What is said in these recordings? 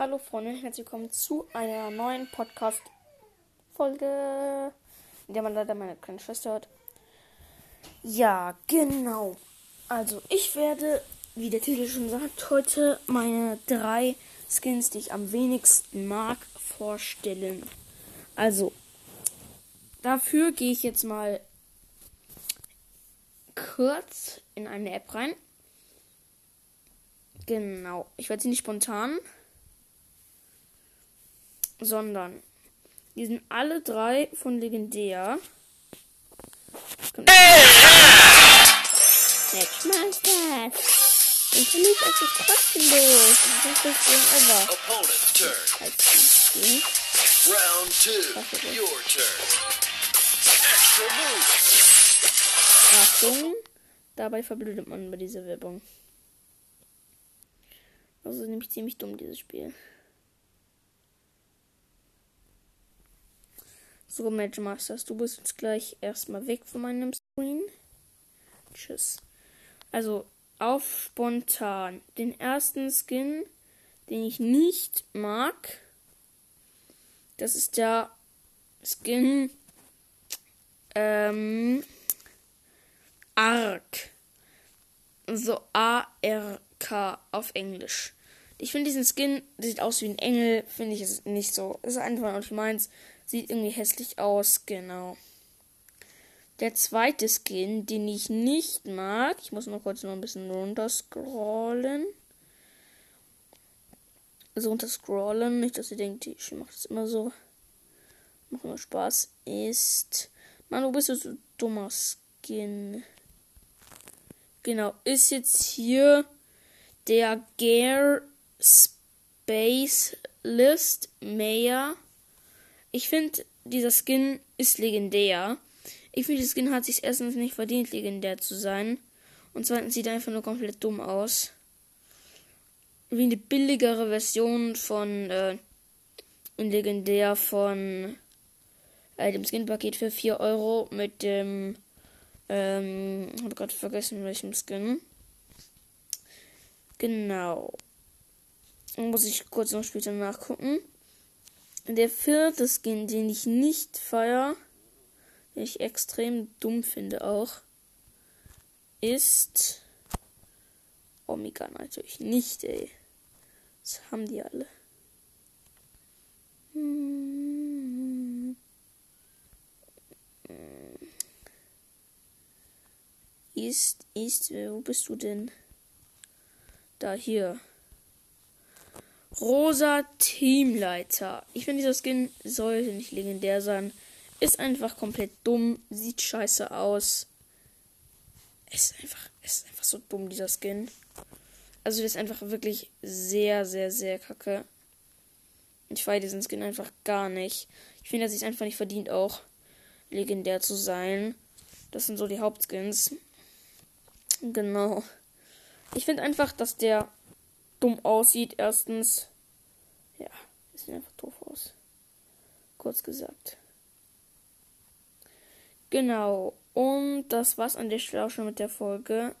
hallo Freunde, herzlich willkommen zu einer neuen Podcast-Folge, in der man leider meine kleine Schwester hört. Ja, genau. Also, ich werde, wie der Titel schon sagt, heute meine drei Skins, die ich am wenigsten mag, vorstellen. Also, dafür gehe ich jetzt mal kurz in eine App rein. Genau. Ich werde sie nicht spontan, sondern die sind alle drei von Legendär. Matchmaster. Und für mich ist es kostenlos. Das ist das Ding ever. Opponent's turn. Als Ding. Round two. Okay. Your turn. Extra move. Achtung. Dabei verblödet man bei dieser Werbung. Also nämlich ziemlich dumm, dieses Spiel. So, Match Masters, du bist jetzt gleich erstmal weg von meinem Screen. Tschüss. Also, auf spontan. Den ersten Skin, den ich nicht mag, das ist der Skin ähm, Ark. So A-R-K auf Englisch. Ich finde diesen Skin, sieht aus wie ein Engel, finde ich es nicht so. Ist einfach nicht meins. Sieht irgendwie hässlich aus, genau. Der zweite Skin, den ich nicht mag, ich muss noch kurz noch ein bisschen runterscrollen. Also runterscrollen, nicht, dass ihr denkt, ich mache das immer so. Macht immer Spaß. Ist. Mann, du bist so ein dummer Skin. Genau, ist jetzt hier der Gear Space List Mayor. Ich finde, dieser Skin ist legendär. Ich finde, der Skin hat sich erstens nicht verdient, legendär zu sein. Und zweitens sieht er einfach nur komplett dumm aus. Wie eine billigere Version von äh, legendär von äh, dem Skin-Paket für 4 Euro mit dem ähm, habe gerade vergessen, welchem Skin. Genau. Muss ich kurz noch später nachgucken. Der vierte Skin, den ich nicht feier, den ich extrem dumm finde auch, ist Omega natürlich nicht, ey. Das haben die alle. Hm. Ist, ist, äh, wo bist du denn? Da, hier. Rosa Teamleiter. Ich finde, dieser Skin sollte nicht legendär sein. Ist einfach komplett dumm. Sieht scheiße aus. Ist einfach, ist einfach so dumm, dieser Skin. Also, der ist einfach wirklich sehr, sehr, sehr kacke. Ich feiere diesen Skin einfach gar nicht. Ich finde, er sich einfach nicht verdient, auch legendär zu sein. Das sind so die Hauptskins. Genau. Ich finde einfach, dass der dumm aussieht. Erstens, sieht einfach doof aus. Kurz gesagt. Genau. Und das war's an der Stelle auch schon mit der Folge.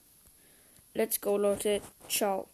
Let's go, Leute. Ciao.